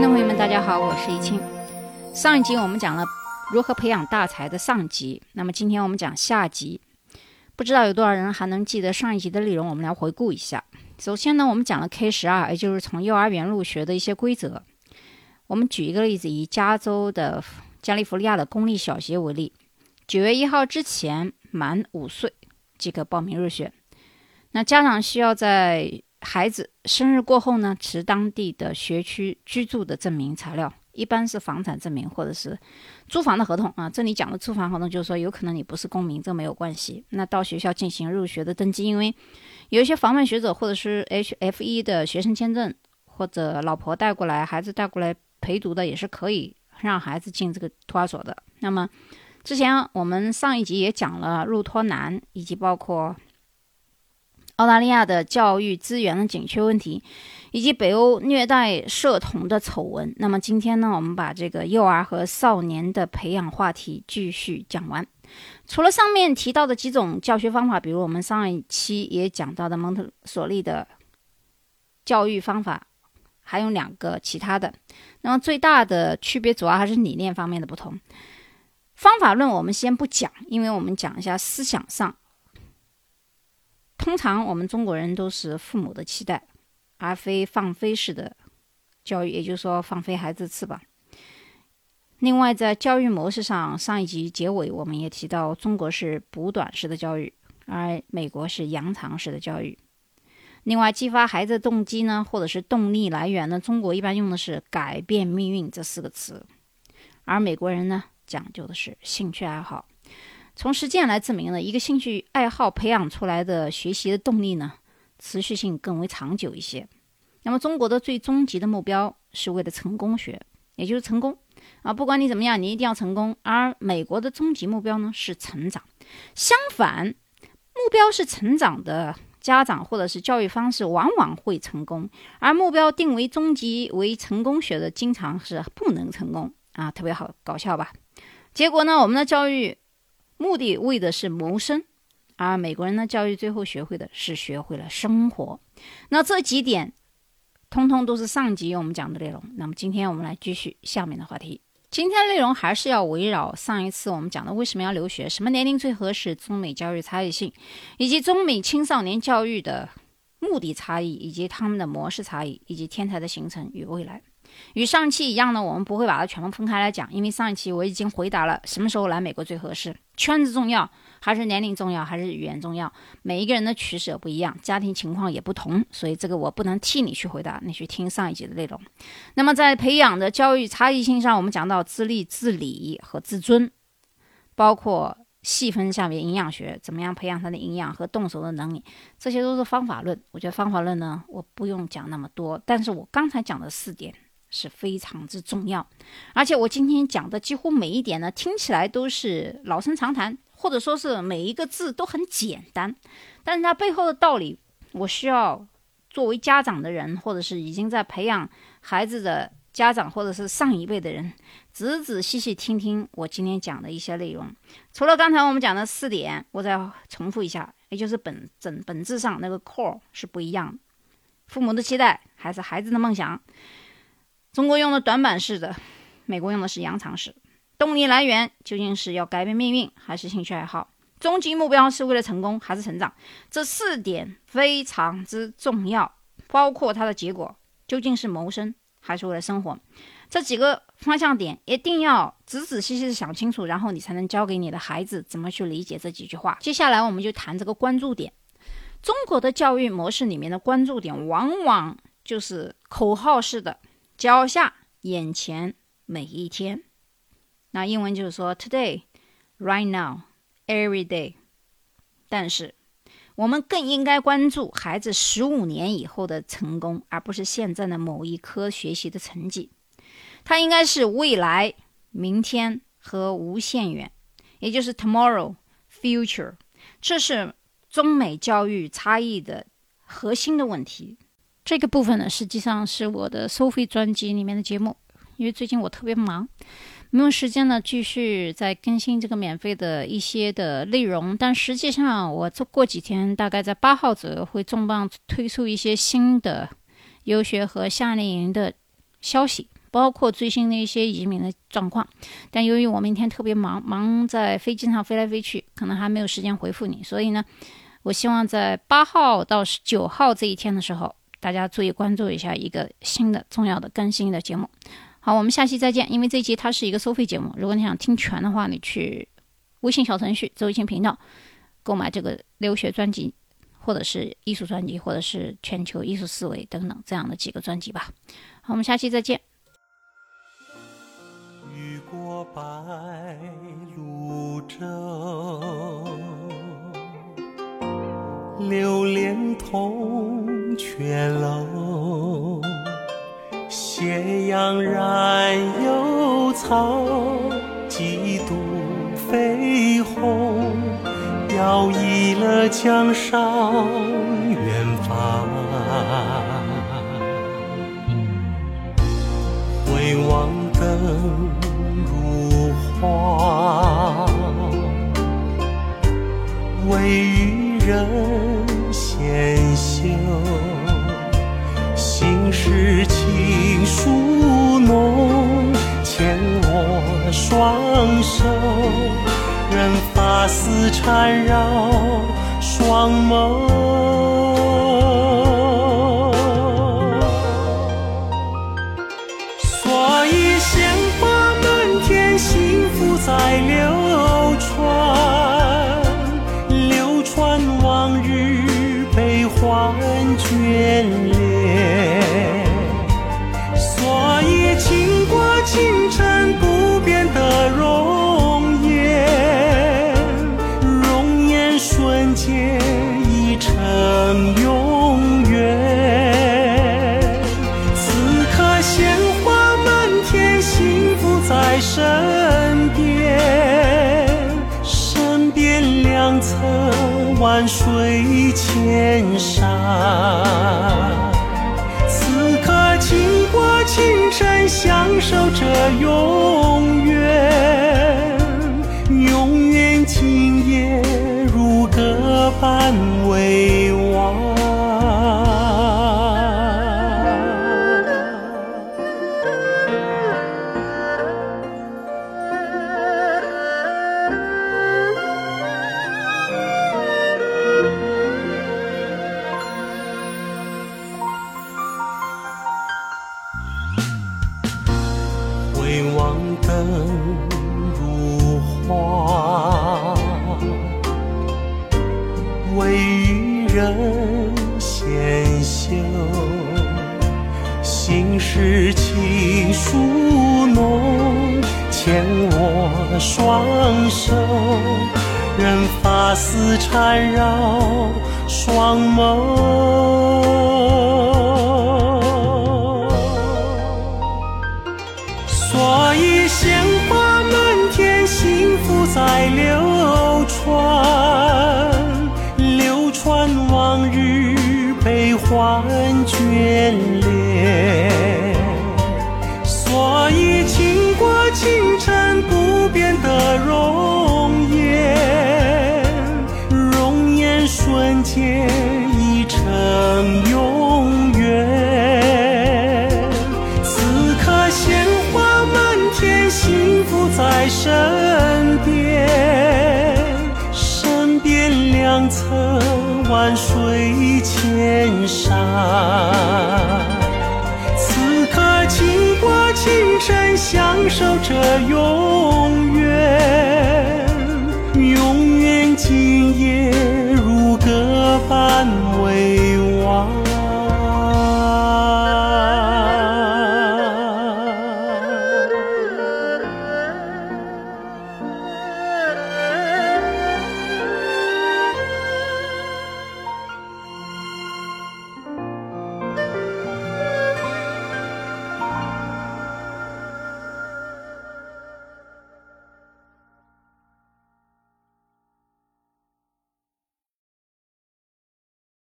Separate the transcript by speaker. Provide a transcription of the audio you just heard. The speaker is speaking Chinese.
Speaker 1: 听众朋友们，大家好，我是易清。上一集我们讲了如何培养大才的上集，那么今天我们讲下集。不知道有多少人还能记得上一集的内容？我们来回顾一下。首先呢，我们讲了 K 十二，也就是从幼儿园入学的一些规则。我们举一个例子，以加州的加利福尼亚的公立小学为例，九月一号之前满五岁即可报名入学。那家长需要在孩子生日过后呢，持当地的学区居住的证明材料，一般是房产证明或者是租房的合同啊。这里讲的租房合同，就是说有可能你不是公民，这没有关系。那到学校进行入学的登记，因为有一些访问学者或者是 H-F-E 的学生签证，或者老婆带过来、孩子带过来陪读的，也是可以让孩子进这个托儿所的。那么之前我们上一集也讲了入托难，以及包括。澳大利亚的教育资源的紧缺问题，以及北欧虐待社童的丑闻。那么今天呢，我们把这个幼儿和少年的培养话题继续讲完。除了上面提到的几种教学方法，比如我们上一期也讲到的蒙特梭利的教育方法，还有两个其他的。那么最大的区别主要还是理念方面的不同。方法论我们先不讲，因为我们讲一下思想上。通常我们中国人都是父母的期待，而非放飞式的教育，也就是说放飞孩子翅膀。另外，在教育模式上，上一集结尾我们也提到，中国是补短式的教育，而美国是扬长式的教育。另外，激发孩子动机呢，或者是动力来源呢，中国一般用的是“改变命运”这四个词，而美国人呢讲究的是兴趣爱好。从实践来证明呢，一个兴趣爱好培养出来的学习的动力呢，持续性更为长久一些。那么中国的最终极的目标是为了成功学，也就是成功啊，不管你怎么样，你一定要成功。而美国的终极目标呢是成长。相反，目标是成长的家长或者是教育方式往往会成功，而目标定为终极为成功学的经常是不能成功啊，特别好搞笑吧？结果呢，我们的教育。目的为的是谋生，而美国人的教育最后学会的是学会了生活。那这几点，通通都是上集我们讲的内容。那么今天我们来继续下面的话题。今天内容还是要围绕上一次我们讲的为什么要留学，什么年龄最合适，中美教育差异性，以及中美青少年教育的目的差异，以及他们的模式差异，以及天才的形成与未来。与上期一样呢，我们不会把它全部分开来讲，因为上一期我已经回答了什么时候来美国最合适，圈子重要还是年龄重要还是语言重要，每一个人的取舍不一样，家庭情况也不同，所以这个我不能替你去回答，你去听上一集的内容。那么在培养的教育差异性上，我们讲到自立、自理和自尊，包括细分下面营养学怎么样培养他的营养和动手的能力，这些都是方法论。我觉得方法论呢，我不用讲那么多，但是我刚才讲的四点。是非常之重要，而且我今天讲的几乎每一点呢，听起来都是老生常谈，或者说是每一个字都很简单，但是它背后的道理，我需要作为家长的人，或者是已经在培养孩子的家长，或者是上一辈的人，仔仔细细听听我今天讲的一些内容。除了刚才我们讲的四点，我再重复一下，也就是本整本质上那个 core 是不一样的，父母的期待还是孩子的梦想。中国用的短板式的，美国用的是扬长式。动力来源究竟是要改变命运，还是兴趣爱好？终极目标是为了成功，还是成长？这四点非常之重要，包括它的结果究竟是谋生，还是为了生活？这几个方向点一定要仔仔细细的想清楚，然后你才能教给你的孩子怎么去理解这几句话。接下来我们就谈这个关注点。中国的教育模式里面的关注点，往往就是口号式的。脚下眼前每一天，那英文就是说 today, right now, every day。但是我们更应该关注孩子十五年以后的成功，而不是现在的某一科学习的成绩。它应该是未来、明天和无限远，也就是 tomorrow, future。这是中美教育差异的核心的问题。这个部分呢，实际上是我的收费专辑里面的节目，因为最近我特别忙，没有时间呢继续再更新这个免费的一些的内容。但实际上，我这过几天，大概在八号左右会重磅推出一些新的游学和夏令营的消息，包括最新的一些移民的状况。但由于我明天特别忙，忙在飞机上飞来飞去，可能还没有时间回复你。所以呢，我希望在八号到九号这一天的时候，大家注意关注一下一个新的重要的更新的节目。好，我们下期再见。因为这一集它是一个收费节目，如果你想听全的话，你去微信小程序“周一新频道”购买这个留学专辑。或者是艺术专辑，或者是全球艺术思维等等这样的几个专辑吧。好，我们下期再见。
Speaker 2: 雨过白鹭洲，流连同雀楼，斜阳染幽草，几度飞鸿。摇曳了江上远方，回望灯如花，丝缠绕双眸，所以鲜花满天，幸福在流传，流传往日悲欢眷恋。结已成永远，此刻鲜花满天，幸福在身边，身边两侧万水千山。此刻倾国倾城，享受着永双手任发丝缠绕双眸，所以鲜花满天，幸福在流传，流传往日悲欢眷恋。的容颜。瞬间已成永远，此刻鲜花满天，幸福在身边，身边两侧万水千山。此刻倾国倾城，享受着永。